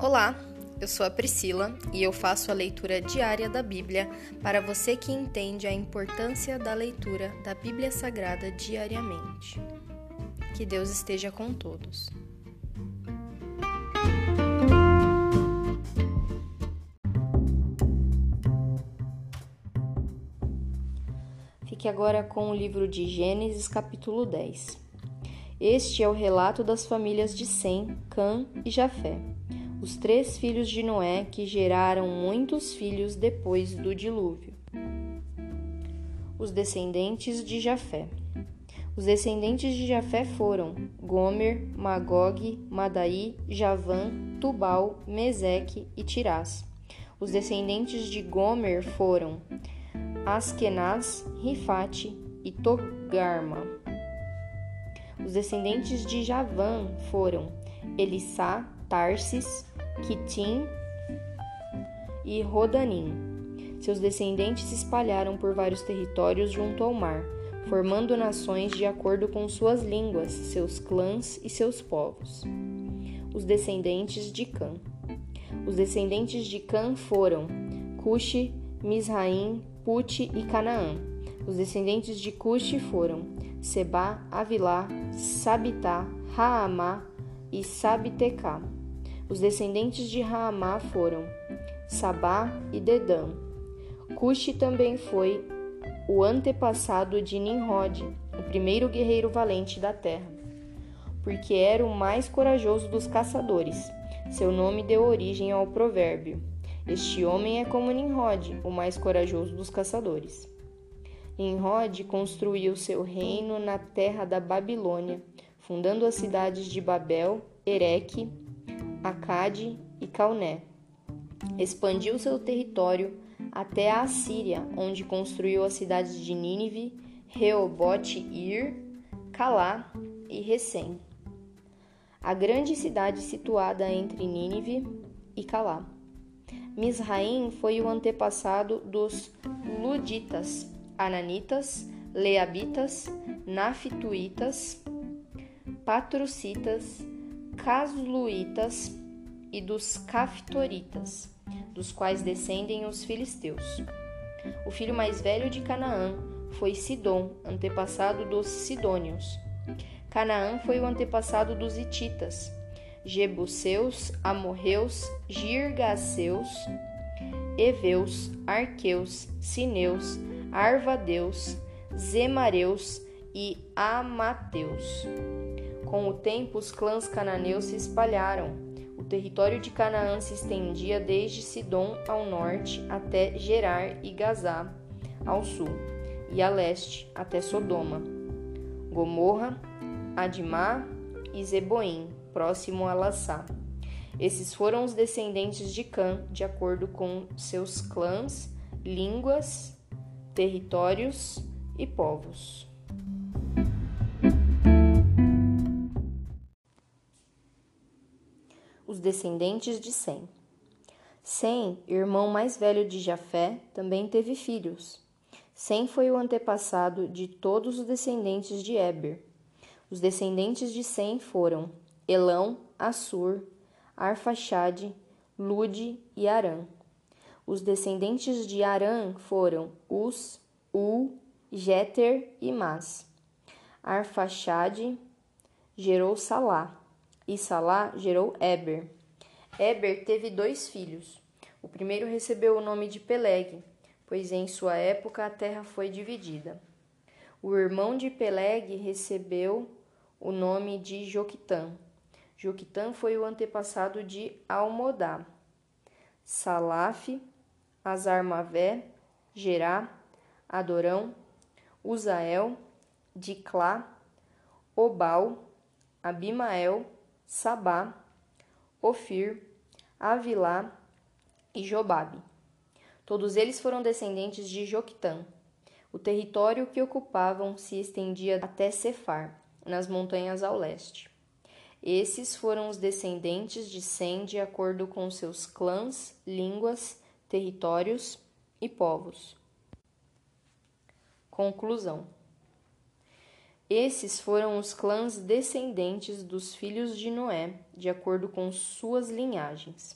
Olá, eu sou a Priscila e eu faço a leitura diária da Bíblia para você que entende a importância da leitura da Bíblia Sagrada diariamente. Que Deus esteja com todos. Fique agora com o livro de Gênesis, capítulo 10. Este é o relato das famílias de Sem, Cã e Jafé os três filhos de Noé que geraram muitos filhos depois do dilúvio. Os descendentes de Jafé. Os descendentes de Jafé foram Gomer, Magog, Madaí, Javã, Tubal, Meseque e Tirás. Os descendentes de Gomer foram Askenaz, Rifate e Togarma. Os descendentes de Javã foram Elissá, Tarsis, Quitim e Rodanim. Seus descendentes se espalharam por vários territórios junto ao mar, formando nações de acordo com suas línguas, seus clãs e seus povos. Os descendentes de Cã. Os descendentes de Cã foram Cuxi, Misraim, Puti e Canaã. Os descendentes de Cuxi foram Seba, Avilá, Sabitá, Raamá e Sabitecá. Os descendentes de Raamá foram Sabá e Dedã. Cuxi também foi o antepassado de Nimrod, o primeiro guerreiro valente da terra, porque era o mais corajoso dos caçadores. Seu nome deu origem ao provérbio: Este homem é como Nimrod, o mais corajoso dos caçadores. Nimrod construiu seu reino na terra da Babilônia, fundando as cidades de Babel, Ereque, Acade e Cauné. Expandiu seu território até a Assíria, onde construiu as cidades de Nínive, Reobote Ir, Calá e Recém. A grande cidade situada entre Nínive e Calá. Misraim foi o antepassado dos Luditas, Ananitas, Leabitas, Naftuitas, Patrocitas, Casluitas e dos Caftoritas, dos quais descendem os filisteus. O filho mais velho de Canaã foi Sidom, antepassado dos Sidônios. Canaã foi o antepassado dos Hititas, Jebuseus, Amorreus, Girgaseus, Eveus, Arqueus, Sineus, Arvadeus, Zemareus e Amateus. Com o tempo, os clãs cananeus se espalharam. O território de Canaã se estendia desde Sidom ao norte até Gerar e Gazá ao sul, e a leste até Sodoma, Gomorra, Adimá e Zeboim, próximo a Lassá. Esses foram os descendentes de Cã, de acordo com seus clãs, línguas, territórios e povos. Descendentes de Sem. Sem, irmão mais velho de Jafé, também teve filhos. Sem foi o antepassado de todos os descendentes de Eber. Os descendentes de Sem foram Elão, Assur, Arfaxade, Lude e Arã. Os descendentes de Arã foram Us, U, Jeter e Mas. Arfaxade gerou Salá e Salá gerou Eber. Eber teve dois filhos. O primeiro recebeu o nome de Peleg, pois em sua época a terra foi dividida. O irmão de Peleg recebeu o nome de Joquitã. Joquitã foi o antepassado de Almodá. Salaf, Azarmavé, Gerá, Adorão, Uzael, Diclá, Obal, Abimael, Sabá, Ofir, Avilá e Jobabe. Todos eles foram descendentes de Joquitã. O território que ocupavam se estendia até Cefar, nas montanhas ao leste. Esses foram os descendentes de Sem de acordo com seus clãs, línguas, territórios e povos. Conclusão. Esses foram os clãs descendentes dos filhos de Noé, de acordo com suas linhagens.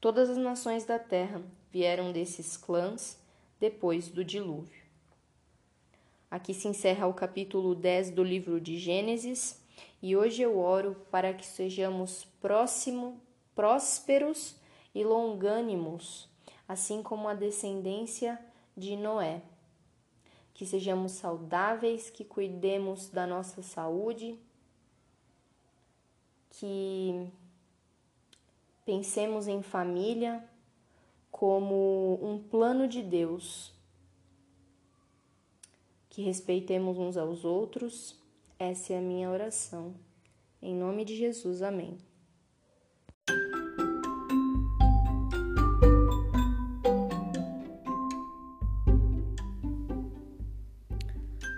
Todas as nações da terra vieram desses clãs depois do dilúvio. Aqui se encerra o capítulo 10 do livro de Gênesis, e hoje eu oro para que sejamos próximo, prósperos e longânimos, assim como a descendência de Noé. Que sejamos saudáveis, que cuidemos da nossa saúde, que pensemos em família como um plano de Deus, que respeitemos uns aos outros. Essa é a minha oração. Em nome de Jesus, amém.